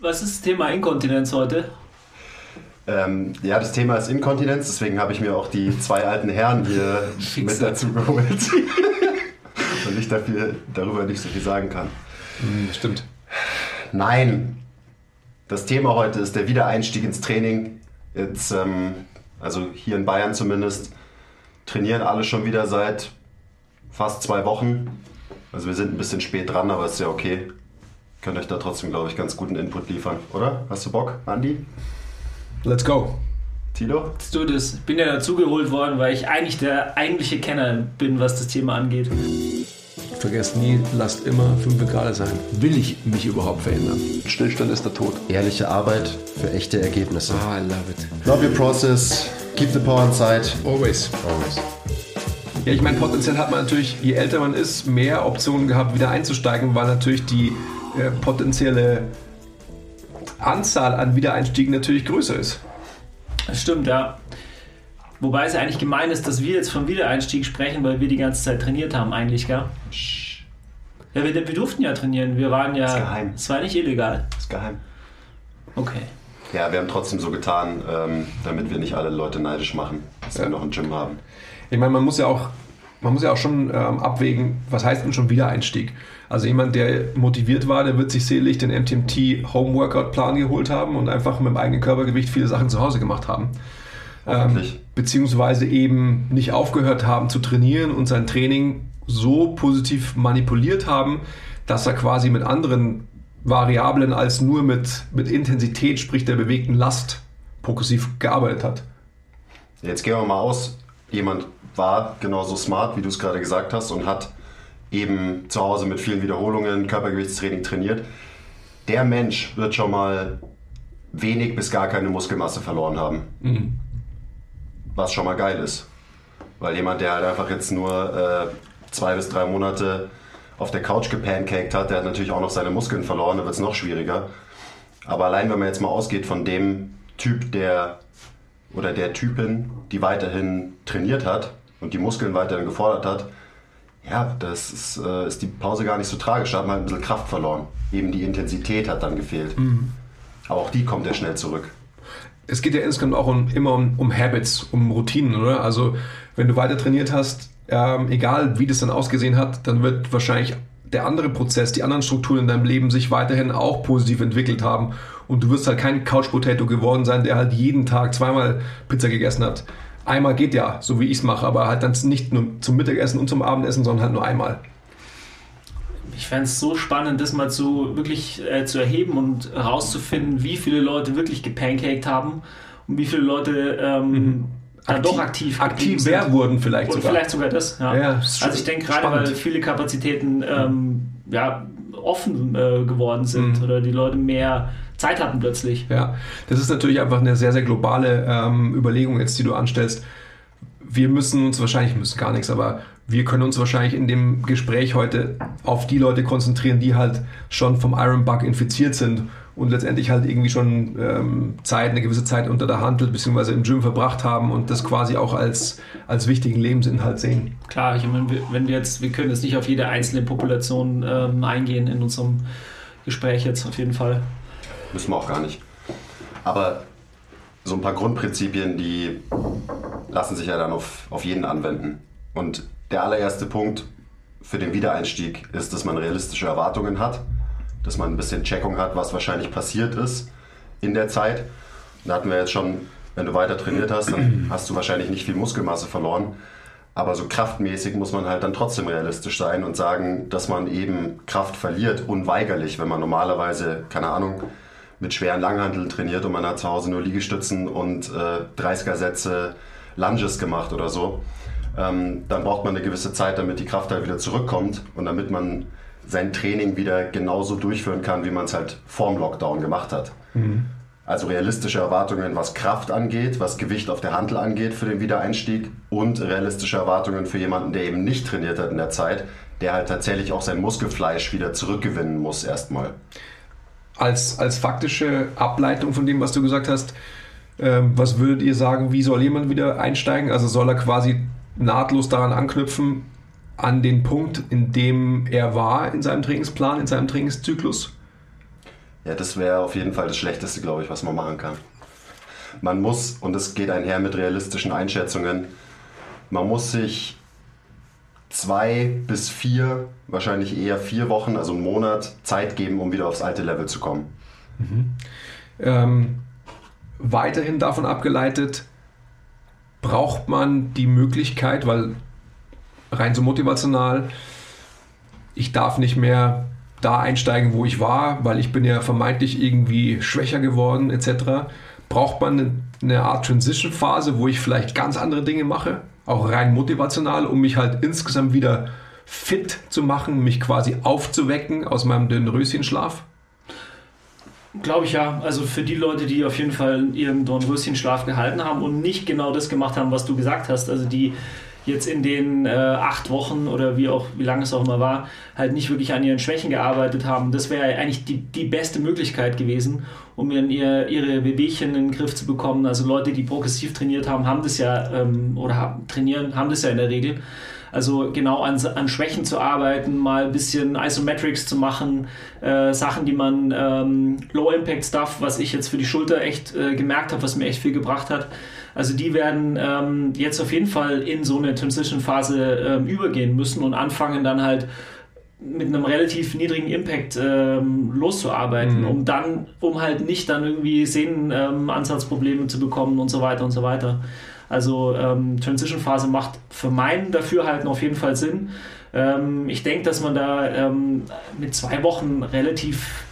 Was ist das Thema Inkontinenz heute? Ähm, ja, das Thema ist Inkontinenz, deswegen habe ich mir auch die zwei alten Herren hier mit dazu geholt. Und ich dafür, darüber nicht so viel sagen kann. Hm, stimmt. Nein. Das Thema heute ist der Wiedereinstieg ins Training. Jetzt, ähm, also hier in Bayern zumindest, trainieren alle schon wieder seit fast zwei Wochen. Also wir sind ein bisschen spät dran, aber ist ja okay. Könnt euch da trotzdem, glaube ich, ganz guten Input liefern, oder? Hast du Bock, Andi? Let's go. Tilo? Let's do this. Ich bin ja dazugeholt worden, weil ich eigentlich der eigentliche Kenner bin, was das Thema angeht. Vergesst nie, lasst immer 5 Grad sein. Will ich mich überhaupt verändern? Stillstand ist der Tod. Ehrliche Arbeit für echte Ergebnisse. Ah, I love it. Love your process. Keep the power inside. Always. Always. Ja, ich meine, potenziell hat man natürlich, je älter man ist, mehr Optionen gehabt, wieder einzusteigen, weil natürlich die äh, potenzielle Anzahl an Wiedereinstiegen natürlich größer ist. Das stimmt, ja. Wobei es ja eigentlich gemein ist, dass wir jetzt vom Wiedereinstieg sprechen, weil wir die ganze Zeit trainiert haben, eigentlich, gell? Ja, wir, wir durften ja trainieren. Wir waren ja. ist geheim. Es war nicht illegal. Ist geheim. Okay. Ja, wir haben trotzdem so getan, ähm, damit wir nicht alle Leute neidisch machen, dass Ja. wir noch ein Gym haben. Ich meine, man muss ja auch, man muss ja auch schon ähm, abwägen, was heißt denn schon Wiedereinstieg? Also jemand, der motiviert war, der wird sich selig den MTMT Home Workout Plan geholt haben und einfach mit dem eigenen Körpergewicht viele Sachen zu Hause gemacht haben. Hoffentlich. beziehungsweise eben nicht aufgehört haben zu trainieren und sein Training so positiv manipuliert haben, dass er quasi mit anderen Variablen als nur mit, mit Intensität, sprich der bewegten Last, progressiv gearbeitet hat. Jetzt gehen wir mal aus. Jemand war genauso smart, wie du es gerade gesagt hast, und hat eben zu Hause mit vielen Wiederholungen Körpergewichtstraining trainiert. Der Mensch wird schon mal wenig bis gar keine Muskelmasse verloren haben. Was schon mal geil ist. Weil jemand, der halt einfach jetzt nur äh, zwei bis drei Monate auf der Couch gepancaked hat, der hat natürlich auch noch seine Muskeln verloren, da wird es noch schwieriger. Aber allein wenn man jetzt mal ausgeht von dem Typ, der oder der Typin, die weiterhin trainiert hat und die Muskeln weiterhin gefordert hat, ja, das ist, äh, ist die Pause gar nicht so tragisch. Da hat man ein bisschen Kraft verloren. Eben die Intensität hat dann gefehlt. Aber auch die kommt ja schnell zurück. Es geht ja insgesamt auch um, immer um, um Habits, um Routinen, oder? Also wenn du weiter trainiert hast, ähm, egal wie das dann ausgesehen hat, dann wird wahrscheinlich der andere Prozess, die anderen Strukturen in deinem Leben sich weiterhin auch positiv entwickelt haben. Und du wirst halt kein Couch Potato geworden sein, der halt jeden Tag zweimal Pizza gegessen hat. Einmal geht ja, so wie ich es mache, aber halt dann nicht nur zum Mittagessen und zum Abendessen, sondern halt nur einmal. Ich fände es so spannend, das mal zu wirklich äh, zu erheben und herauszufinden, wie viele Leute wirklich gepancaked haben und wie viele Leute ähm, dann doch aktiv aktiver sind. wurden vielleicht Oder sogar. vielleicht sogar das. Ja. Ja, ist also ich denke gerade, weil viele Kapazitäten ähm, ja, offen äh, geworden sind Mhm. oder die Leute mehr Zeit hatten plötzlich. Ja, das ist natürlich einfach eine sehr, sehr globale ähm, Überlegung jetzt, die du anstellst. Wir müssen uns wahrscheinlich, müssen gar nichts, aber wir können uns wahrscheinlich in dem Gespräch heute auf die Leute konzentrieren, die halt schon vom Iron Bug infiziert sind und letztendlich halt irgendwie schon ähm, Zeit, eine gewisse Zeit unter der Handel bzw. im Gym verbracht haben und das quasi auch als, als wichtigen Lebensinhalt sehen. Klar, ich meine, wir- wenn wir jetzt, wir können jetzt nicht auf jede einzelne Population ähm, eingehen in unserem Gespräch jetzt auf jeden Fall. Müssen wir auch gar nicht. Aber so ein paar Grundprinzipien, die lassen sich ja dann auf, auf jeden anwenden. Und der allererste Punkt für den Wiedereinstieg ist, dass man realistische Erwartungen hat, dass man ein bisschen Checkung hat, was wahrscheinlich passiert ist in der Zeit. Da hatten wir jetzt schon, wenn du weiter trainiert hast, dann hast du wahrscheinlich nicht viel Muskelmasse verloren. Aber so kraftmäßig muss man halt dann trotzdem realistisch sein und sagen, dass man eben Kraft verliert, unweigerlich, wenn man normalerweise, keine Ahnung, mit schweren Langhanteln trainiert und man hat zu Hause nur Liegestützen und äh, 30er-Sätze Lunges gemacht oder so. Ähm, dann braucht man eine gewisse Zeit, damit die Kraft halt wieder zurückkommt und damit man sein Training wieder genauso durchführen kann, wie man es halt vorm Lockdown gemacht hat. Also realistische Erwartungen, was Kraft angeht, was Gewicht auf der Hantel angeht für den Wiedereinstieg und realistische Erwartungen für jemanden, der eben nicht trainiert hat in der Zeit, der halt tatsächlich auch sein Muskelfleisch wieder zurückgewinnen muss erstmal. Als, als faktische Ableitung von dem, was du gesagt hast, ähm, was würdet ihr sagen, wie soll jemand wieder einsteigen? Also soll er quasi nahtlos daran anknüpfen, an den Punkt, in dem er war in seinem Trainingsplan, in seinem Trainingszyklus? Ja, das wäre auf jeden Fall das Schlechteste, glaube ich, was man machen kann. Man muss, und es geht einher mit realistischen Einschätzungen, man muss sich zwei bis vier, wahrscheinlich eher vier Wochen, also einen Monat Zeit geben, um wieder aufs alte Level zu kommen. Mhm. Ähm, weiterhin davon abgeleitet, braucht man die Möglichkeit, weil rein so motivational, ich darf nicht mehr da einsteigen, wo ich war, weil ich bin ja vermeintlich irgendwie schwächer geworden etc. Braucht man eine Art Transition-Phase, wo ich vielleicht ganz andere Dinge mache, auch rein motivational, um mich halt insgesamt wieder fit zu machen, mich quasi aufzuwecken aus meinem dünnen Röschenschlaf? Glaube ich ja. Also für die Leute, die auf jeden Fall ihren Dornröschenschlaf gehalten haben und nicht genau das gemacht haben, was du gesagt hast, also die jetzt in den äh, acht Wochen oder wie auch wie lange es auch immer war, halt nicht wirklich an ihren Schwächen gearbeitet haben. Das wäre eigentlich die, die beste Möglichkeit gewesen, um in ihr, ihre Wehwehchen in den Griff zu bekommen. Also Leute, die progressiv trainiert haben, haben das ja ähm, oder haben, trainieren, haben das ja in der Regel. Also genau an, an Schwächen zu arbeiten, mal ein bisschen Isometrics zu machen, äh, Sachen, die man ähm, Low-Impact-Stuff, was ich jetzt für die Schulter echt äh, gemerkt habe, was mir echt viel gebracht hat. Also die werden ähm, jetzt auf jeden Fall in so eine Transition-Phase ähm, übergehen müssen und anfangen dann halt mit einem relativ niedrigen Impact ähm, loszuarbeiten, mhm. um dann, um halt nicht dann irgendwie Sehnenansatzprobleme ähm, zu bekommen und so weiter und so weiter. Also ähm, Transition-Phase macht für meinen Dafürhalten auf jeden Fall Sinn. Ähm, ich denke, dass man da ähm, mit zwei Wochen relativ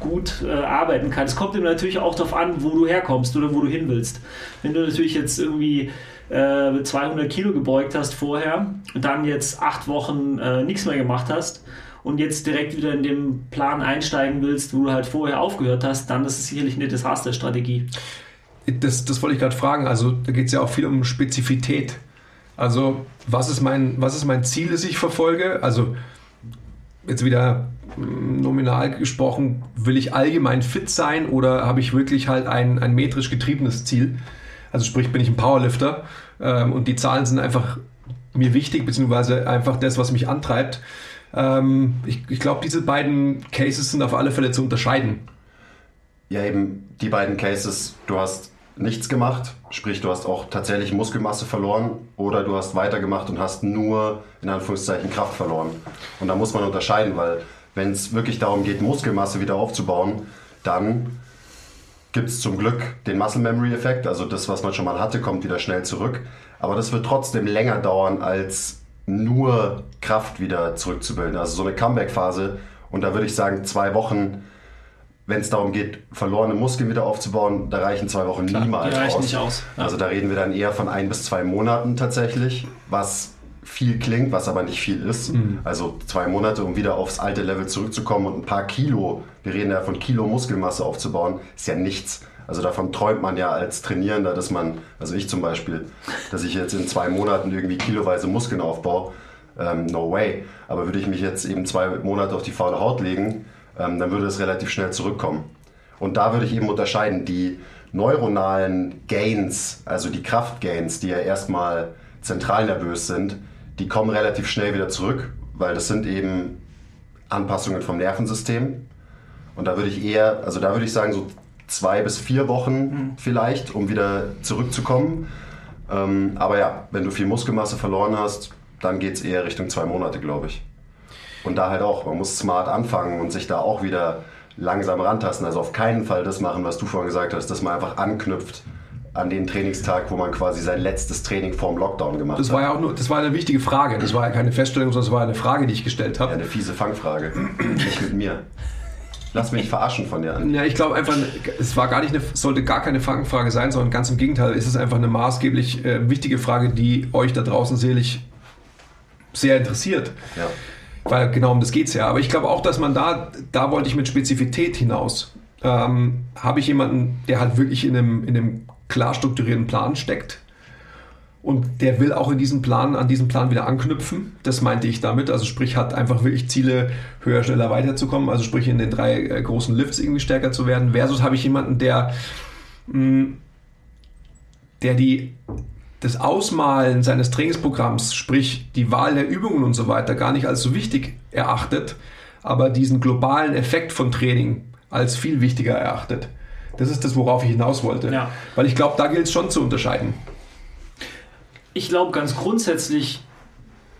gut äh, arbeiten kann. Es kommt eben natürlich auch darauf an, wo du herkommst oder wo du hin willst. Wenn du natürlich jetzt irgendwie äh, 200 Kilo gebeugt hast vorher und dann jetzt acht Wochen äh, nichts mehr gemacht hast und jetzt direkt wieder in den Plan einsteigen willst, wo du halt vorher aufgehört hast, dann ist es sicherlich eine Desasterstrategie. Das, das wollte ich gerade fragen. Also da geht es ja auch viel um Spezifität. Also was ist mein, was ist mein Ziel, das ich verfolge? Also jetzt wieder mm, nominal gesprochen, will ich allgemein fit sein oder habe ich wirklich halt ein, ein metrisch getriebenes Ziel? Also sprich, bin ich ein Powerlifter ähm, und die Zahlen sind einfach mir wichtig, beziehungsweise einfach das, was mich antreibt. Ähm, ich ich glaube, diese beiden Cases sind auf alle Fälle zu unterscheiden. Ja, eben die beiden Cases, du hast nichts gemacht, sprich du hast auch tatsächlich Muskelmasse verloren oder du hast weitergemacht und hast nur in Anführungszeichen Kraft verloren. Und da muss man unterscheiden, weil wenn es wirklich darum geht, Muskelmasse wieder aufzubauen, dann gibt es zum Glück den Muscle Memory Effekt, also das, was man schon mal hatte, kommt wieder schnell zurück. Aber das wird trotzdem länger dauern, als nur Kraft wieder zurückzubilden. Also so eine Comeback-Phase. Und da würde ich sagen, zwei Wochen wenn es darum geht, verlorene Muskeln wieder aufzubauen, da reichen zwei Wochen Klar, niemals die reichen aus. Nicht aus. Ja. Also da reden wir dann eher von ein bis zwei Monaten tatsächlich, was viel klingt, was aber nicht viel ist. Mhm. Also zwei Monate, um wieder aufs alte Level zurückzukommen und ein paar Kilo, wir reden ja von Kilo Muskelmasse aufzubauen, ist ja nichts. Also davon träumt man ja als Trainierender, dass man, also ich zum Beispiel, dass ich jetzt in zwei Monaten irgendwie kiloweise Muskeln aufbaue. Ähm, no way. Aber würde ich mich jetzt eben zwei Monate auf die faule Haut legen, ähm, dann würde es relativ schnell zurückkommen. Und da würde ich eben unterscheiden, die neuronalen Gains, also die Kraftgains, die ja erstmal zentral nervös sind, die kommen relativ schnell wieder zurück, weil das sind eben Anpassungen vom Nervensystem. Und da würde ich eher, also da würde ich sagen, so zwei bis vier Wochen mhm. vielleicht, um wieder zurückzukommen. Ähm, aber ja, wenn du viel Muskelmasse verloren hast, dann geht es eher Richtung zwei Monate, glaube ich. Und da halt auch, man muss smart anfangen und sich da auch wieder langsam rantasten. Also auf keinen Fall das machen, was du vorhin gesagt hast, dass man einfach anknüpft an den Trainingstag, wo man quasi sein letztes Training vorm Lockdown gemacht das hat. Das war ja auch nur, das war eine wichtige Frage. Das war ja keine Feststellung, sondern es war eine Frage, die ich gestellt habe. Ja, eine fiese Fangfrage. Nicht mit mir. Lass mich verarschen von dir an. Ja, ich glaube einfach, es war gar nicht eine, sollte gar keine Fangfrage sein, sondern ganz im Gegenteil, ist es einfach eine maßgeblich äh, wichtige Frage, die euch da draußen selig sehr interessiert. Ja. Weil genau um das geht es ja. Aber ich glaube auch, dass man da, da wollte ich mit Spezifität hinaus. Ähm, Habe ich jemanden, der halt wirklich in einem, in einem klar strukturierten Plan steckt und der will auch in diesem Plan, an diesem Plan wieder anknüpfen. Das meinte ich damit. Also sprich, hat einfach wirklich Ziele, höher, schneller weiterzukommen. Also sprich, in den drei äh, großen Lifts irgendwie stärker zu werden. Versus habe ich jemanden, der, mh, mm, der die das Ausmalen seines Trainingsprogramms, sprich die Wahl der Übungen und so weiter, gar nicht als so wichtig erachtet, aber diesen globalen Effekt von Training als viel wichtiger erachtet. Das ist das, worauf ich hinaus wollte. Ja. Weil ich glaube, da gilt es schon zu unterscheiden. Ich glaube, ganz grundsätzlich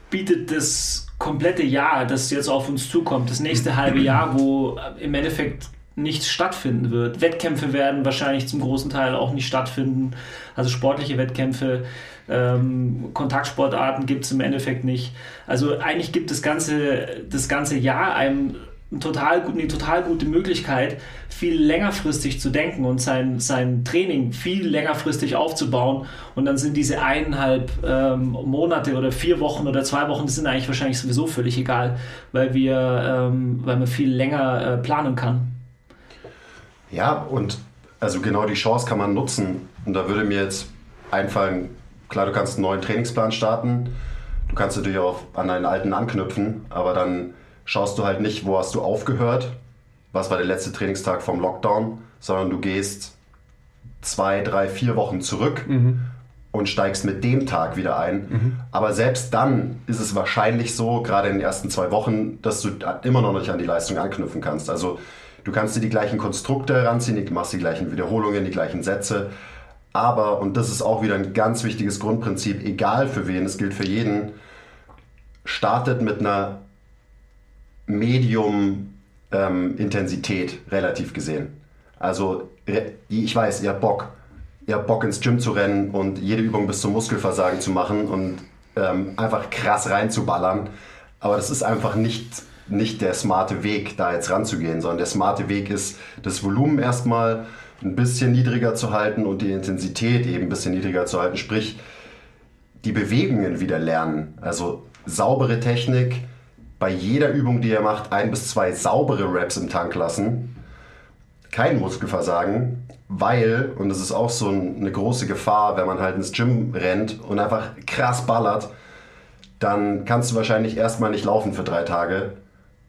bietet das komplette Jahr, das jetzt auf uns zukommt, das nächste halbe Jahr, wo im Endeffekt nichts stattfinden wird. Wettkämpfe werden wahrscheinlich zum großen Teil auch nicht stattfinden. Also sportliche Wettkämpfe, ähm, Kontaktsportarten gibt es im Endeffekt nicht. Also eigentlich gibt das ganze, das ganze Jahr einem total, eine total gute Möglichkeit, viel längerfristig zu denken und sein, sein Training viel längerfristig aufzubauen. Und dann sind diese eineinhalb ähm, Monate oder vier Wochen oder zwei Wochen, die sind eigentlich wahrscheinlich sowieso völlig egal, weil, wir, ähm, weil man viel länger äh, planen kann. Ja, und also genau die Chance kann man nutzen. Und da würde mir jetzt einfallen, klar, du kannst einen neuen Trainingsplan starten. Du kannst natürlich auch an deinen alten anknüpfen, aber dann schaust du halt nicht, wo hast du aufgehört, was war der letzte Trainingstag vom Lockdown, sondern du gehst zwei, drei, vier Wochen zurück mhm. und steigst mit dem Tag wieder ein. Mhm. Aber selbst dann ist es wahrscheinlich so, gerade in den ersten zwei Wochen, dass du immer noch nicht an die Leistung anknüpfen kannst. Also du kannst dir die gleichen Konstrukte heranziehen, du machst die gleichen Wiederholungen, die gleichen Sätze. Aber, und das ist auch wieder ein ganz wichtiges Grundprinzip, egal für wen, es gilt für jeden, startet mit einer Medium-Intensität, ähm, relativ gesehen. Also, ich weiß, ihr habt Bock. Ihr habt Bock ins Gym zu rennen und jede Übung bis zum Muskelversagen zu machen und ähm, einfach krass reinzuballern. Aber das ist einfach nicht, nicht der smarte Weg, da jetzt ranzugehen, sondern der smarte Weg ist, das Volumen erstmal ein bisschen niedriger zu halten und die Intensität eben ein bisschen niedriger zu halten. Sprich, die Bewegungen wieder lernen. Also saubere Technik, bei jeder Übung, die ihr macht, ein bis zwei saubere Reps im Tank lassen. Kein Muskelversagen, weil, und das ist auch so eine große Gefahr, wenn man halt ins Gym rennt und einfach krass ballert, dann kannst du wahrscheinlich erstmal nicht laufen für drei Tage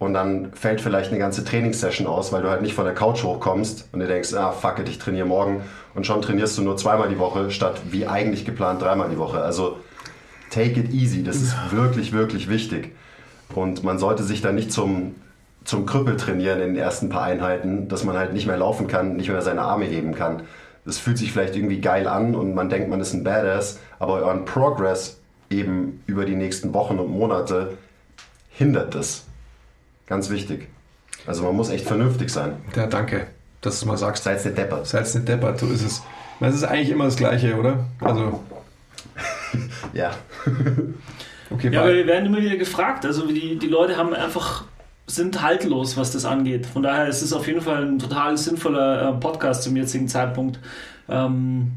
und dann fällt vielleicht eine ganze Trainingssession aus, weil du halt nicht von der Couch hochkommst und du denkst, ah fuck it, ich trainiere morgen und schon trainierst du nur zweimal die Woche statt wie eigentlich geplant dreimal die Woche. Also take it easy, das ist wirklich, wirklich wichtig. Und man sollte sich da nicht zum, zum Krüppel trainieren in den ersten paar Einheiten, dass man halt nicht mehr laufen kann, nicht mehr seine Arme heben kann. Das fühlt sich vielleicht irgendwie geil an und man denkt, man ist ein Badass, aber euren Progress eben über die nächsten Wochen und Monate hindert das. Ganz wichtig. Also man muss echt vernünftig sein. Ja, danke, dass du mal sagst. Seid nicht deppert. Seid nicht deppert, so ist es. Es ist eigentlich immer das Gleiche, oder? Also. ja. Okay, ja, aber wir werden immer wieder gefragt. Also die, die Leute haben einfach sind haltlos, was das angeht. Von daher ist es auf jeden Fall ein total sinnvoller äh, Podcast zum jetzigen Zeitpunkt. Ähm,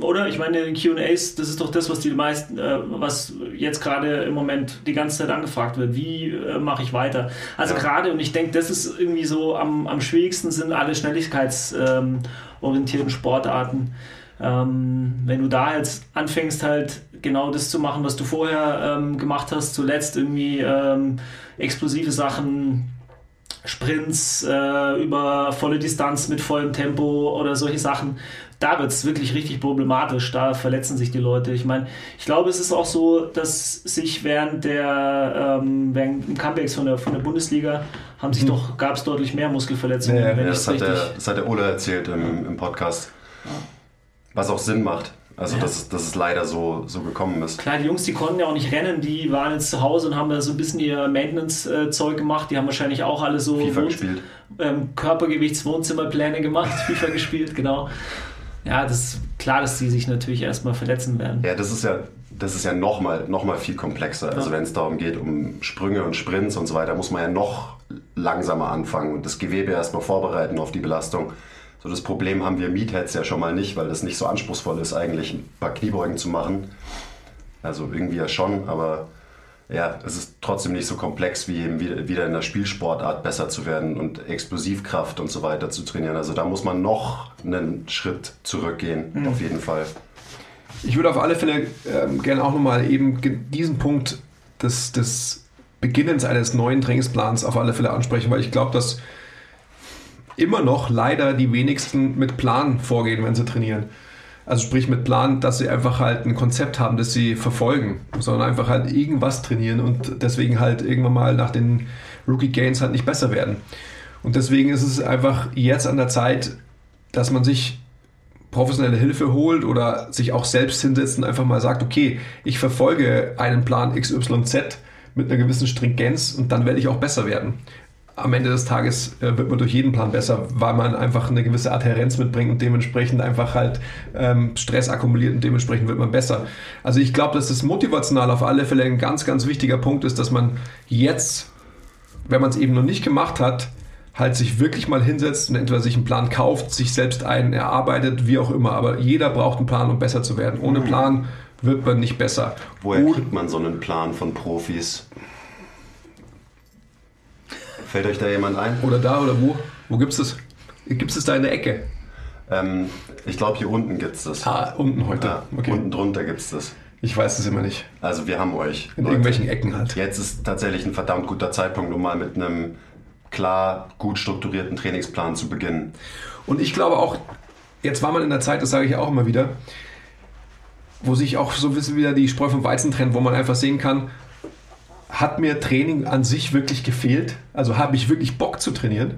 oder? Ich meine, QAs, das ist doch das, was die meisten, äh, was jetzt gerade im Moment die ganze Zeit angefragt wird. Wie äh, mache ich weiter? Also ja. gerade, und ich denke, das ist irgendwie so am, am schwierigsten sind alle schnelligkeitsorientierten ähm, Sportarten. Ähm, wenn du da jetzt anfängst, halt genau das zu machen, was du vorher ähm, gemacht hast, zuletzt irgendwie ähm, explosive Sachen, Sprints äh, über volle Distanz mit vollem Tempo oder solche Sachen, da wird es wirklich richtig problematisch. Da verletzen sich die Leute. Ich meine, ich glaube, es ist auch so, dass sich während der ähm, während dem Comebacks von der, von der Bundesliga haben sich mhm. doch, gab es deutlich mehr Muskelverletzungen. Ja, ja das, hat der, das hat der Ole erzählt im, im Podcast. Ja. Was auch Sinn macht. Also, ja. dass, dass es leider so, so gekommen ist. Klar, die Jungs, die konnten ja auch nicht rennen, die waren jetzt zu Hause und haben da so ein bisschen ihr Maintenance-Zeug gemacht. Die haben wahrscheinlich auch alle so FIFA Wohn gespielt. Ähm, Körpergewichts-Wohnzimmerpläne gemacht, FIFA gespielt, genau. Ja, das ist klar, dass die sich natürlich erstmal verletzen werden. Ja, das ist ja, das ist ja nochmal noch mal viel komplexer. Also, ja. Also, wenn es darum geht, um Sprünge und Sprints und so weiter, muss man ja noch langsamer anfangen und das Gewebe erstmal vorbereiten auf die Belastung. So das Problem haben wir Meatheads ja schon mal nicht, weil das nicht so anspruchsvoll ist, eigentlich ein paar Kniebeugen zu machen. Also irgendwie ja schon, aber ja, es ist trotzdem nicht so komplex, wie eben wieder in der Spielsportart besser zu werden und Explosivkraft und so weiter zu trainieren. Also da muss man noch einen Schritt zurückgehen, mhm. auf jeden Fall. Ich würde auf alle Fälle ähm, gerne auch nochmal eben diesen Punkt des, des Beginnens eines neuen Trainingsplans auf alle Fälle ansprechen, weil ich glaube, dass immer noch leider die wenigsten mit Plan vorgehen, wenn sie trainieren. Also sprich mit Plan, dass sie einfach halt ein Konzept haben, das sie verfolgen, sondern einfach halt irgendwas trainieren und deswegen halt irgendwann mal nach den Rookie Gains halt nicht besser werden. Und deswegen ist es einfach jetzt an der Zeit, dass man sich professionelle Hilfe holt oder sich auch selbst hinsetzt und einfach mal sagt, okay, ich verfolge einen Plan XYZ mit einer gewissen Stringenz und dann werde ich auch besser werden. Am Ende des Tages äh, wird man durch jeden Plan besser, weil man einfach eine gewisse Adhärenz mitbringt und dementsprechend einfach halt ähm, Stress akkumuliert und dementsprechend wird man besser. Also ich glaube, dass das motivational auf alle Fälle ein ganz, ganz wichtiger Punkt ist, dass man jetzt, wenn man es eben noch nicht gemacht hat, halt sich wirklich mal hinsetzt und entweder sich einen Plan kauft, sich selbst einen erarbeitet, wie auch immer. Aber jeder braucht einen Plan, um besser zu werden. Ohne mhm. Plan wird man nicht besser. Woher kriegt man so einen Plan von Profis? Fällt euch da jemand ein? Oder da oder wo? Wo gibt es das? Gibt es da in der Ecke? Ähm, ich glaube, hier unten gibt es das. Ah, unten heute. Ja, okay. Unten drunter gibt es das. Ich weiß es immer nicht. Also wir haben euch. In Leute. irgendwelchen Ecken halt. Jetzt ist tatsächlich ein verdammt guter Zeitpunkt, um mal mit einem klar gut strukturierten Trainingsplan zu beginnen. Und ich glaube auch, jetzt war man in der Zeit, das sage ich auch immer wieder, wo sich auch so ein bisschen wieder die Spreu vom Weizen trennt, wo man einfach sehen kann, hat mir Training an sich wirklich gefehlt? Also habe ich wirklich Bock zu trainieren?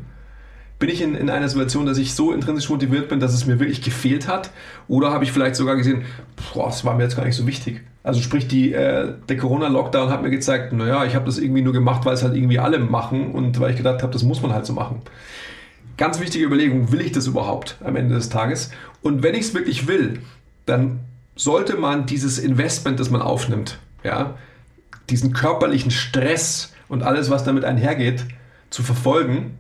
Bin ich in, in einer Situation, dass ich so intrinsisch motiviert bin, dass es mir wirklich gefehlt hat? Oder habe ich vielleicht sogar gesehen, boah, das war mir jetzt gar nicht so wichtig? Also sprich, die, äh, der Corona-Lockdown hat mir gezeigt, naja, ich habe das irgendwie nur gemacht, weil es halt irgendwie alle machen und weil ich gedacht habe, das muss man halt so machen. Ganz wichtige Überlegung, will ich das überhaupt am Ende des Tages? Und wenn ich es wirklich will, dann sollte man dieses Investment, das man aufnimmt, ja, diesen körperlichen Stress und alles, was damit einhergeht, zu verfolgen,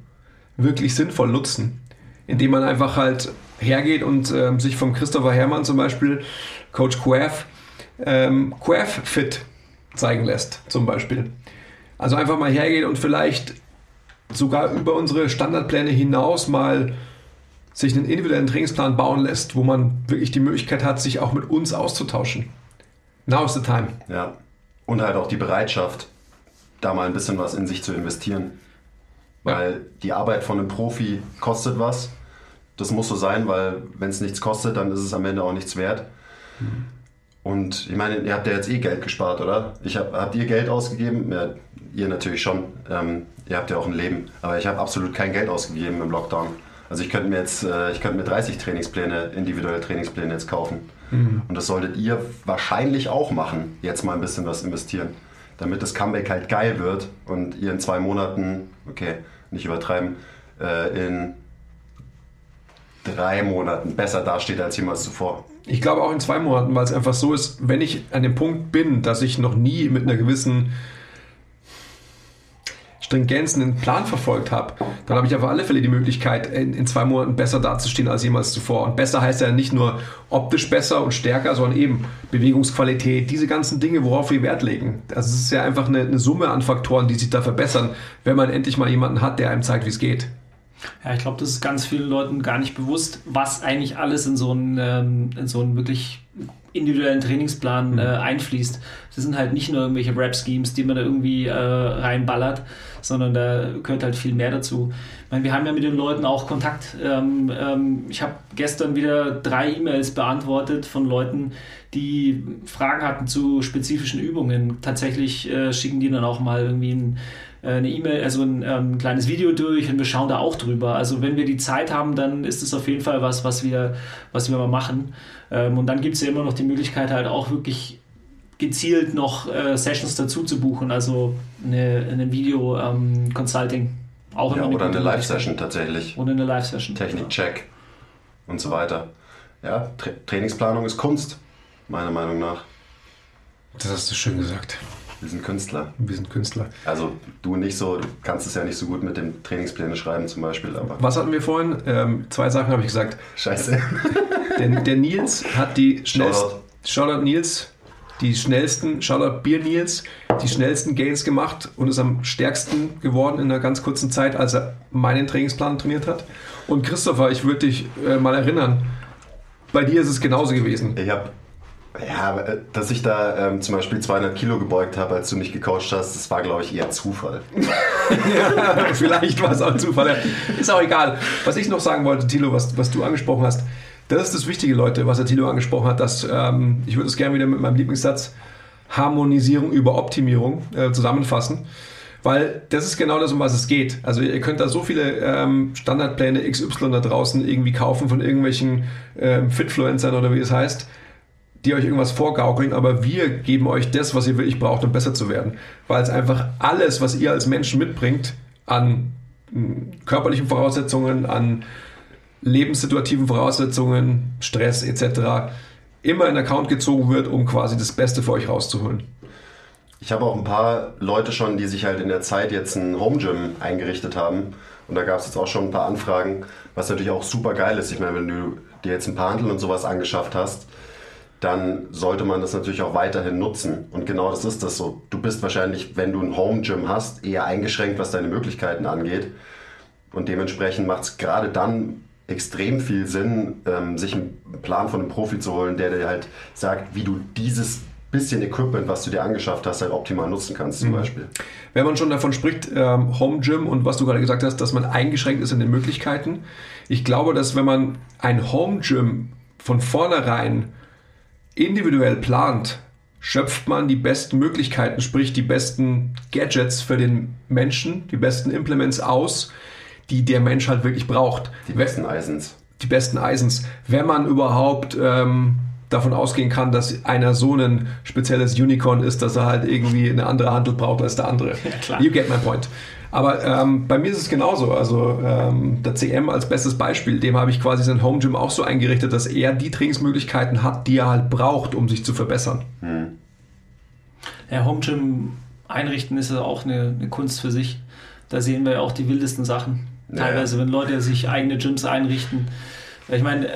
wirklich sinnvoll nutzen. Indem man einfach halt hergeht und äh, sich vom Christopher Herrmann zum Beispiel, Coach Quaff, ähm, Quaff Fit zeigen lässt, zum Beispiel. Also einfach mal hergehen und vielleicht sogar über unsere Standardpläne hinaus mal sich einen individuellen Trainingsplan bauen lässt, wo man wirklich die Möglichkeit hat, sich auch mit uns auszutauschen. Now is the time. Ja. Und halt auch die Bereitschaft, da mal ein bisschen was in sich zu investieren. Weil ja. die Arbeit von einem Profi kostet was. Das muss so sein, weil wenn es nichts kostet, dann ist es am Ende auch nichts wert. Mhm. Und ich meine, ihr habt ja jetzt eh Geld gespart, oder? Ich hab, habt ihr Geld ausgegeben? Ja, ihr natürlich schon. Ähm, ihr habt ja auch ein Leben. Aber ich habe absolut kein Geld ausgegeben im Lockdown. Also ich könnte mir jetzt, äh, ich könnte mir 30 Trainingspläne, individuelle Trainingspläne jetzt kaufen. Mhm. Und das solltet ihr wahrscheinlich auch machen. Jetzt mal ein bisschen was investieren. Damit das Comeback halt geil wird und ihr in zwei Monaten, okay, nicht übertreiben, äh, in drei Monaten besser dasteht als jemals zuvor. Ich glaube auch in zwei Monaten, weil es einfach so ist, wenn ich an dem Punkt bin, dass ich noch nie mit einer gewissen Stringenz einen Plan verfolgt habe, dann habe ich auf alle Fälle die Möglichkeit, in, in, zwei Monaten besser dazustehen als jemals zuvor. Und besser heißt ja nicht nur optisch besser und stärker, sondern eben Bewegungsqualität, diese ganzen Dinge, worauf wir Wert legen. Also es ist ja einfach eine, eine Summe an Faktoren, die sich da verbessern, wenn man endlich mal jemanden hat, der einem zeigt, wie es geht. Ja, ich glaube, das ist ganz vielen Leuten gar nicht bewusst, was eigentlich alles in so einen, ähm, in so einen wirklich individuellen Trainingsplan mhm. äh, einfließt. Das sind halt nicht nur irgendwelche Rap-Schemes, die man da irgendwie äh, reinballert, sondern da gehört halt viel mehr dazu. Ich meine, wir haben ja mit den Leuten auch Kontakt. Ähm, ähm, ich habe gestern wieder drei E-Mails beantwortet von Leuten, die Fragen hatten zu spezifischen Übungen. Tatsächlich äh, schicken die dann auch mal irgendwie ein eine E-Mail, also ein ähm, kleines Video durch und wir schauen da auch drüber. Also wenn wir die Zeit haben, dann ist es auf jeden Fall was, was wir, was wir mal machen. Ähm, und dann gibt es ja immer noch die Möglichkeit, halt auch wirklich gezielt noch äh, Sessions dazu zu buchen, also eine, eine Video-Consulting. Ähm, auch ja, oder eine Live-Session tatsächlich. Oder eine Live-Session. Technik-Check und so weiter. Ja, Tra Trainingsplanung ist Kunst, meiner Meinung nach. Das hast du schön gesagt. Wir sind Künstler. Wir sind Künstler. Also du nicht so, du kannst es ja nicht so gut mit dem Trainingspläne schreiben zum Beispiel. Aber Was hatten wir vorhin? Ähm, zwei Sachen habe ich gesagt. Scheiße. Der, der Nils hat die schnellsten. Shoutout. Nils. Die schnellsten, Shoutout Bier Nils, die schnellsten Gains gemacht und ist am stärksten geworden in einer ganz kurzen Zeit, als er meinen Trainingsplan trainiert hat. Und Christopher, ich würde dich äh, mal erinnern, bei dir ist es genauso gewesen. Ich habe ja, äh, dass ich da ähm, zum Beispiel 200 Kilo gebeugt habe, als du mich gecoacht hast, das war, glaube ich, eher Zufall. ja, vielleicht war es auch Zufall. Ist auch egal. Was ich noch sagen wollte, Tilo, was, was du angesprochen hast, das ist das Wichtige, Leute, was der Tilo angesprochen hat, dass ähm, ich würde es gerne wieder mit meinem Lieblingssatz Harmonisierung über Optimierung äh, zusammenfassen. Weil das ist genau das, um was es geht. Also ihr könnt da so viele ähm, Standardpläne XY da draußen irgendwie kaufen von irgendwelchen ähm, Fitfluencern oder wie es heißt, die euch irgendwas vorgaukeln, aber wir geben euch das, was ihr wirklich braucht, um besser zu werden. Weil es einfach alles, was ihr als Menschen mitbringt, an körperlichen Voraussetzungen, an lebenssituativen Voraussetzungen, Stress etc. immer in Account gezogen wird, um quasi das Beste für euch rauszuholen. Ich habe auch ein paar Leute schon, die sich halt in der Zeit jetzt ein Home Gym eingerichtet haben. Und da gab es jetzt auch schon ein paar Anfragen, was natürlich auch super geil ist. Ich meine, wenn du dir jetzt ein paar Handeln und sowas angeschafft hast, dann sollte man das natürlich auch weiterhin nutzen. Und genau das ist das so. Du bist wahrscheinlich, wenn du ein Home Gym hast, eher eingeschränkt, was deine Möglichkeiten angeht. Und dementsprechend macht es gerade dann extrem viel Sinn, ähm, sich einen Plan von einem Profi zu holen, der dir halt sagt, wie du dieses bisschen Equipment, was du dir angeschafft hast, halt optimal nutzen kannst, zum mhm. Beispiel. Wenn man schon davon spricht, ähm, Home Gym und was du gerade gesagt hast, dass man eingeschränkt ist in den Möglichkeiten. Ich glaube, dass wenn man ein Home Gym von vornherein individuell plant, schöpft man die besten Möglichkeiten, sprich die besten Gadgets für den Menschen, die besten Implements aus, die der Mensch halt wirklich braucht. Die besten Eisens. Die besten Eisens. Wenn man überhaupt ähm, davon ausgehen kann, dass einer so ein spezielles Unicorn ist, dass er halt irgendwie eine andere Handel braucht als der andere. Ja, you get my point. Aber ähm, bei mir ist es genauso. Also ähm, der CM als bestes Beispiel, dem habe ich quasi sein Home Gym auch so eingerichtet, dass er die Trainingsmöglichkeiten hat, die er halt braucht, um sich zu verbessern. Hm. Ja, Home Gym einrichten ist ja auch eine, eine, Kunst für sich. Da sehen wir ja auch die wildesten Sachen. Teilweise, wenn Leute sich eigene Gyms einrichten. Ich meine,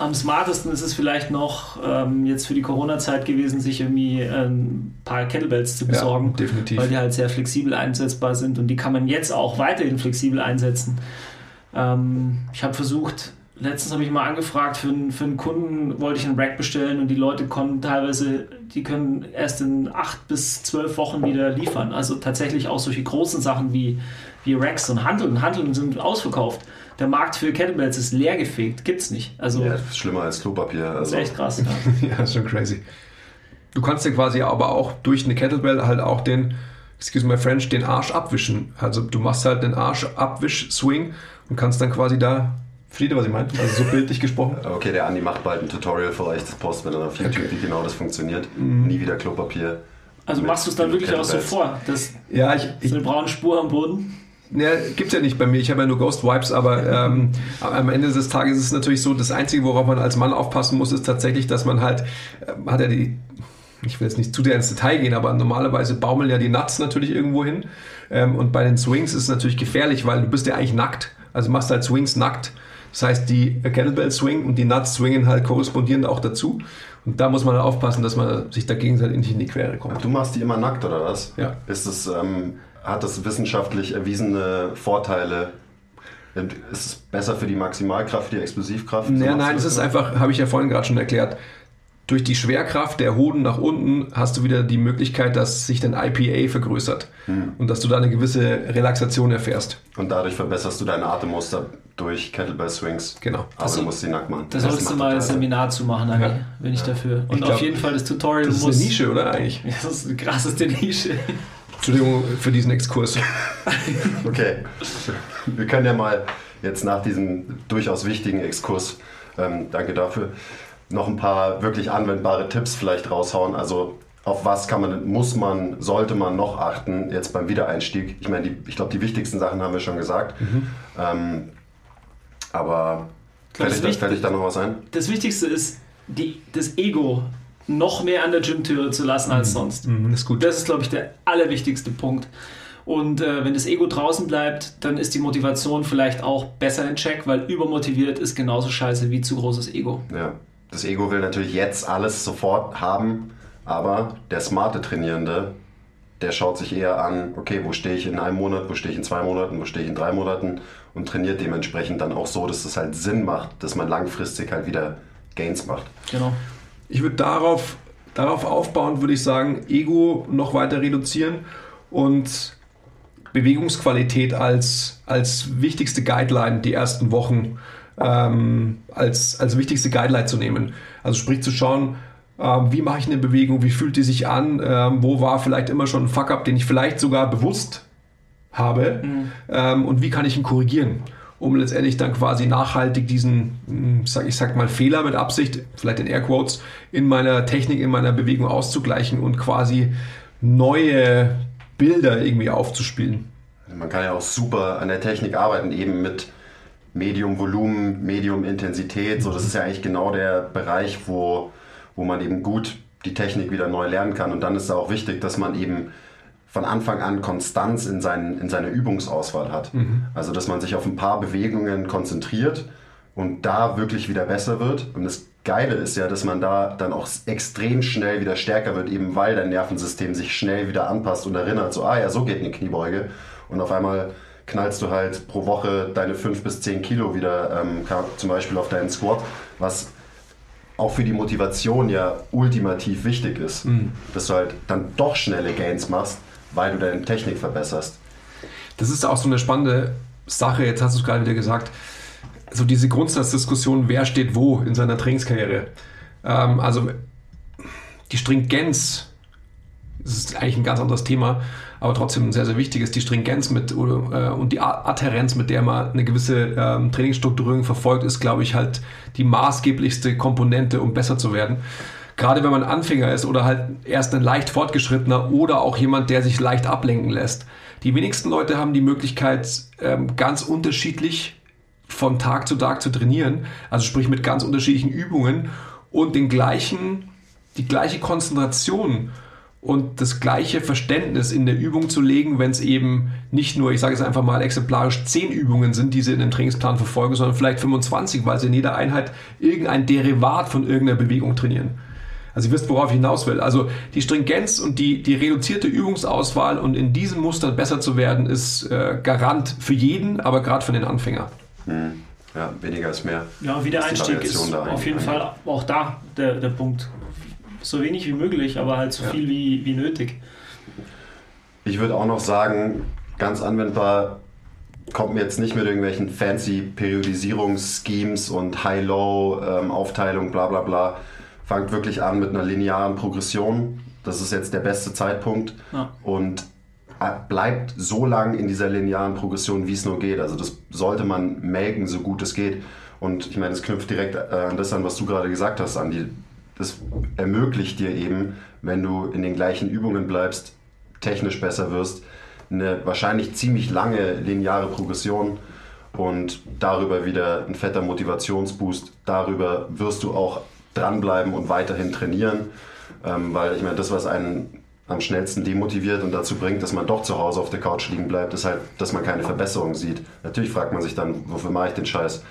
am smartesten ist es vielleicht noch ähm, jetzt für die Corona-Zeit gewesen, sich irgendwie ein paar Kettlebells zu besorgen. Ja, definitiv. Weil die halt sehr flexibel einsetzbar sind und die kann man jetzt auch weiterhin flexibel einsetzen. Ähm, ich habe versucht, letztens habe ich mal angefragt, für, einen, für einen Kunden wollte ich einen Rack bestellen und die Leute konnten teilweise, die können erst in acht bis zwölf Wochen wieder liefern. Also tatsächlich auch solche großen Sachen wie, wie Racks und Handeln. Handeln sind ausverkauft der Markt für Kettlebells ist leergefegt. Gibt's nicht. Also, ja, das ist schlimmer als Klopapier. Also. Das ist echt krass. Ja. ja, ist schon crazy. Du kannst dir quasi aber auch durch eine Kettlebell halt auch den, excuse my French, den Arsch abwischen. Also du machst halt den Arsch abwisch Swing und kannst dann quasi da Friede, was ich meine? Also so bildlich gesprochen. Okay, der Andi macht bald ein Tutorial vielleicht, das posten wir dann auf YouTube, okay. wie genau das funktioniert. Mhm. Nie wieder Klopapier. Also machst du es dann wirklich auch so vor, dass ja, ich, so eine braune Spur am Boden? Ja, gibt's ja nicht bei mir. Ich habe ja nur Ghost Vibes, aber ähm, am Ende des Tages ist es natürlich so, das Einzige, worauf man als Mann aufpassen muss, ist tatsächlich, dass man halt, äh, hat ja die, ich will jetzt nicht zu sehr ins Detail gehen, aber normalerweise baumeln ja die Nuts natürlich irgendwo hin. Ähm, und bei den Swings ist es natürlich gefährlich, weil du bist ja eigentlich nackt. Also machst halt Swings nackt. Das heißt, die Kettlebell Swing und die Nuts swingen halt korrespondierend auch dazu. Und da muss man aufpassen, dass man sich da gegenseitig nicht in die Quere kommt. Du machst die immer nackt, oder was? Ja. Ist es ähm, hat das wissenschaftlich erwiesene Vorteile? Ist es besser für die Maximalkraft, die Explosivkraft? Ja, nein, es ist einfach, habe ich ja vorhin gerade schon erklärt, durch die Schwerkraft der Hoden nach unten hast du wieder die Möglichkeit, dass sich dein IPA vergrößert hm. und dass du da eine gewisse Relaxation erfährst. Und dadurch verbesserst du dein Atemmuster durch Kettlebell Swings. Genau. Aber das du musst die nackt machen. Da solltest du mal ein Seminar zu machen, Anni, ja. bin ich dafür. Und ich auf jeden Fall das Tutorial das ist muss. eine Nische, oder eigentlich? das ist eine krasseste Nische. Entschuldigung für diesen Exkurs. okay. Wir können ja mal jetzt nach diesem durchaus wichtigen Exkurs, ähm, danke dafür, noch ein paar wirklich anwendbare Tipps vielleicht raushauen. Also auf was kann man, muss man, sollte man noch achten jetzt beim Wiedereinstieg? Ich meine, die, ich glaube, die wichtigsten Sachen haben wir schon gesagt. Mhm. Ähm, aber fällt, da, fällt da noch was ein? Das Wichtigste ist die, das Ego noch mehr an der Gymtüre zu lassen als mhm. sonst. Mhm, ist gut. Das ist, glaube ich, der allerwichtigste Punkt. Und äh, wenn das Ego draußen bleibt, dann ist die Motivation vielleicht auch besser in Check, weil übermotiviert ist genauso scheiße wie zu großes Ego. Ja, das Ego will natürlich jetzt alles sofort haben, aber der smarte Trainierende, der schaut sich eher an, okay, wo stehe ich in einem Monat, wo stehe ich in zwei Monaten, wo stehe ich in drei Monaten und trainiert dementsprechend dann auch so, dass es halt Sinn macht, dass man langfristig halt wieder Gains macht. Genau. Ich würde darauf, darauf aufbauend, würde ich sagen, Ego noch weiter reduzieren und Bewegungsqualität als, als wichtigste Guideline die ersten Wochen ähm, als, als wichtigste Guideline zu nehmen. Also sprich zu schauen, Ähm, wie mache ich eine Bewegung? Wie fühlt die sich an? Ähm, wo war vielleicht immer schon ein Fuck-up, den ich vielleicht sogar bewusst habe? Mhm. Ähm, und wie kann ich ihn korrigieren? Um letztendlich dann quasi nachhaltig diesen, hm, sag, ich sag mal, Fehler mit Absicht, vielleicht in Airquotes, in meiner Technik, in meiner Bewegung auszugleichen und quasi neue Bilder irgendwie aufzuspielen. Man kann ja auch super an der Technik arbeiten, eben mit Medium Volumen, Medium Intensität. So, das ist ja eigentlich genau der Bereich, wo, wo man eben gut die Technik wieder neu lernen kann. Und dann ist es auch wichtig, dass man eben von Anfang an Konstanz in, seinen, in seiner Übungsauswahl hat. Mhm. Also, dass man sich auf ein paar Bewegungen konzentriert und da wirklich wieder besser wird. Und das Geile ist ja, dass man da dann auch extrem schnell wieder stärker wird, eben weil dein Nervensystem sich schnell wieder anpasst und erinnert, so, ah ja, so geht eine Kniebeuge. Und auf einmal knallst du halt pro Woche deine 5 bis 10 Kilo wieder, ähm, zum Beispiel auf deinen Squat, was auch für die Motivation ja ultimativ wichtig ist, mhm. dass du halt dann doch schnelle Gains machst, weil du deine Technik verbesserst. Das ist auch so eine spannende Sache, jetzt hast du es gerade wieder gesagt, so diese Grundsatzdiskussion, wer steht wo in seiner Trainingskarriere. Ähm, also die Stringenz, das ist eigentlich ein ganz anderes Thema, aber trotzdem ein sehr, sehr wichtiges, die Stringenz mit, oder, äh, und die Adherenz, mit der man eine gewisse ähm, Trainingsstrukturierung verfolgt, ist, glaube ich, halt die maßgeblichste Komponente, um besser zu werden. Gerade wenn man Anfänger ist oder halt erst ein leicht fortgeschrittener oder auch jemand, der sich leicht ablenken lässt. Die wenigsten Leute haben die Möglichkeit, ähm, ganz unterschiedlich von Tag zu Tag zu trainieren, also sprich mit ganz unterschiedlichen Übungen und den gleichen, die gleiche Konzentration und das gleiche Verständnis in der Übung zu legen, wenn es eben nicht nur, ich sage es einfach mal exemplarisch, zehn Übungen sind, die sie in dem Trainingsplan verfolgen, sondern vielleicht 25, weil sie in jeder Einheit irgendein Derivat von irgendeiner Bewegung trainieren. Also ihr wisst, worauf ich hinaus will. Also die Stringenz und die, die reduzierte Übungsauswahl und in diesem Muster besser zu werden, ist äh, Garant für jeden, aber gerade für den Anfänger. Hm. Ja, weniger ist mehr. Ja, Wiedereinstieg ist, ist auf jeden Fall auch da der, der Punkt. So wenig wie möglich, aber halt so ja. viel wie, wie nötig. Ich würde auch noch sagen, ganz anwendbar kommt mir jetzt nicht mit irgendwelchen fancy Periodisierungsschemes und High-Low-Aufteilung, ähm, bla bla bla fangt wirklich an mit einer linearen Progression. Das ist jetzt der beste Zeitpunkt. Ja. Und äh, bleibt so lang in dieser linearen Progression, wie es nur geht. Also das sollte man melken, so gut es geht. Und ich meine, es knüpft direkt äh, an das an, was du gerade gesagt hast, Andi. Das ermöglicht dir eben, wenn du in den gleichen Übungen bleibst, technisch besser wirst, eine wahrscheinlich ziemlich lange lineare Progression und darüber wieder ein fetter Motivationsboost. Darüber wirst du auch dranbleiben und weiterhin trainieren. Ähm, weil ich meine, das, was einen am schnellsten demotiviert und dazu bringt, dass man doch zu Hause auf der Couch liegen bleibt, ist halt, dass man keine Verbesserung sieht. Natürlich fragt man sich dann, wofür mache ich den Scheiß?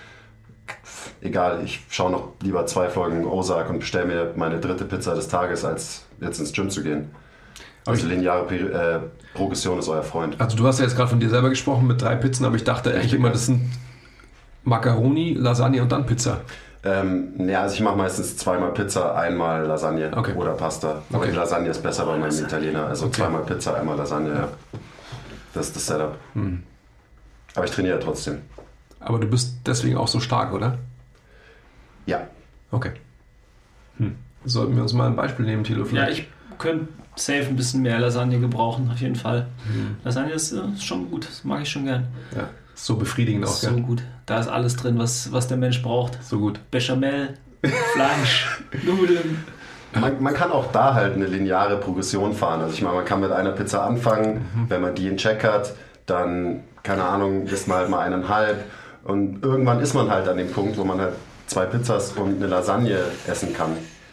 Egal, ich schaue noch lieber zwei Folgen Ozark und bestelle mir meine dritte Pizza des Tages, als jetzt ins Gym zu gehen. Also lineare äh, Progression ist euer Freund. Also du hast ja jetzt gerade von dir selber gesprochen mit drei Pizzen, aber ich dachte echt immer, das sind Macaroni, Lasagne und dann Pizza. Ähm, ja, also ich mache meistens zweimal Pizza, einmal Lasagne okay. oder Pasta. Aber okay. die Lasagne ist besser bei meinem Italiener. Also okay. zweimal Pizza, einmal Lasagne. Ja. Das ist das Setup. Hm. Aber ich trainiere trotzdem. Aber du bist deswegen auch so stark, oder? Ja. Okay. Hm. Sollten wir uns mal ein Beispiel nehmen, Thilo? Ja, ich könnte safe ein bisschen mehr Lasagne gebrauchen, auf jeden Fall. Hm. Lasagne ist, ist, äh, schon gut, das mag ich schon gern. Ja. So befriedigend auch, So gell? gut. Da ist alles drin, was, was der Mensch braucht. So gut. Bechamel, Fleisch, Nudeln. Man, man, kann auch da halt eine lineare Progression fahren. Also ich meine, man kann mit einer Pizza anfangen, mhm. wenn man die in Check hat, dann, keine Ahnung, isst man halt mal eineinhalb. Und irgendwann ist man halt an dem Punkt, wo man halt zwei Pizzas und eine Lasagne essen kann.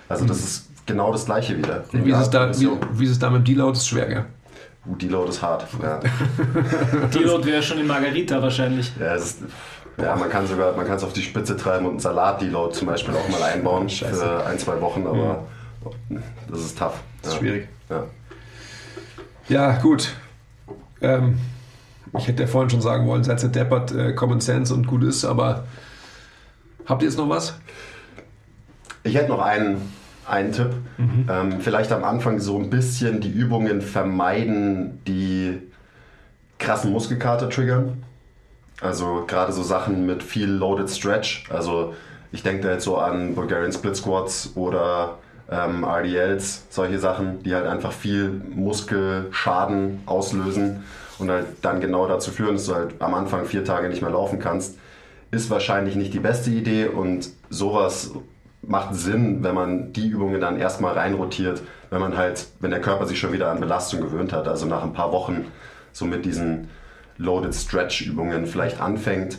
Also das mhm. ist genau das gleiche wieder. Wie ist, es da, wie, wie ist es da mit Deload? Das ist schwer, gell? Uh, Deload ist hart. Ja. Deload wäre schon in Margarita wahrscheinlich. Ja, ist, ja, man kann sogar, man kann es auf die Spitze treiben und einen Salat-Deload zum Beispiel auch mal einbauen Scheiße. für ein, zwei Wochen, aber mhm. das ist tough. Das ist ja. schwierig. Ja, ja gut. Ähm, ich hätte ja vorhin schon sagen wollen, seid ihr deppert, äh, Common Sense und gut ist, aber habt ihr jetzt noch was? Ich hätte noch einen ein Tipp. Mhm. Ähm, vielleicht am Anfang so ein bisschen die Übungen vermeiden, die krassen Muskelkater triggern. Also gerade so Sachen mit viel Loaded Stretch. Also ich denke da jetzt so an Bulgarian Split Squats oder ähm, RDLs, solche Sachen, die halt einfach viel Muskelschaden auslösen und halt dann genau dazu führen, dass du halt am Anfang vier Tage nicht mehr laufen kannst, ist wahrscheinlich nicht die beste Idee und sowas macht Sinn, wenn man die Übungen dann erstmal reinrotiert, wenn man halt, wenn der Körper sich schon wieder an Belastung gewöhnt hat, also nach ein paar Wochen so mit diesen Loaded Stretch Übungen vielleicht anfängt.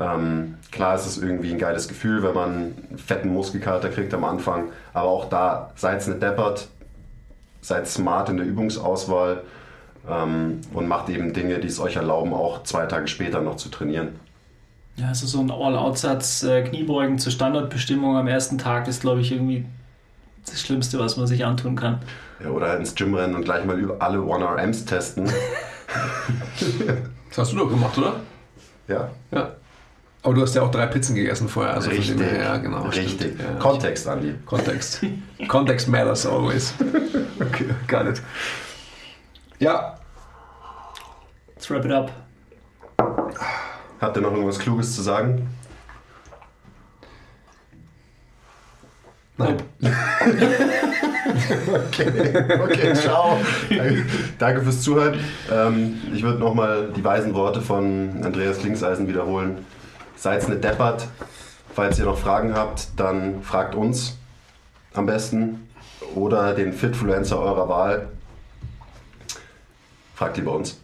Ähm, klar ist es irgendwie ein geiles Gefühl, wenn man einen fetten Muskelkater kriegt am Anfang, aber auch da seid nicht deppert, seid smart in der Übungsauswahl ähm, und macht eben Dinge, die es euch erlauben, auch zwei Tage später noch zu trainieren. Ja, also so ein All-Out-Satz, äh, Kniebeugen zur Standardbestimmung am ersten Tag ist, glaube ich, irgendwie das Schlimmste, was man sich antun kann. Ja, oder halt ins Gym rennen und gleich mal über alle 1RMs testen. das hast du doch gemacht, oder? Ja. Ja. Aber du hast ja auch drei Pizzen gegessen vorher. Also Richtig. Her, ja, genau. Richtig. Ja. Kontext, Andi. Kontext. Kontext matters always. okay, got it. Ja. Let's wrap it up. Habt ihr noch irgendwas Kluges zu sagen? Nein. okay, okay, ciao. Danke fürs Zuhören. Ähm, ich würde nochmal die weisen Worte von Andreas Linkseisen wiederholen. Seid nicht deppert. Falls ihr noch Fragen habt, dann fragt uns am besten oder den Fitfluencer eurer Wahl. Fragt lieber uns.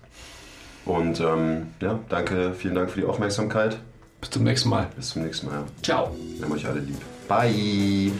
Und ähm, ja, danke, vielen Dank für die Aufmerksamkeit. Bis zum nächsten Mal. Bis zum nächsten Mal. Ciao. Wir haben euch alle lieb. Bye.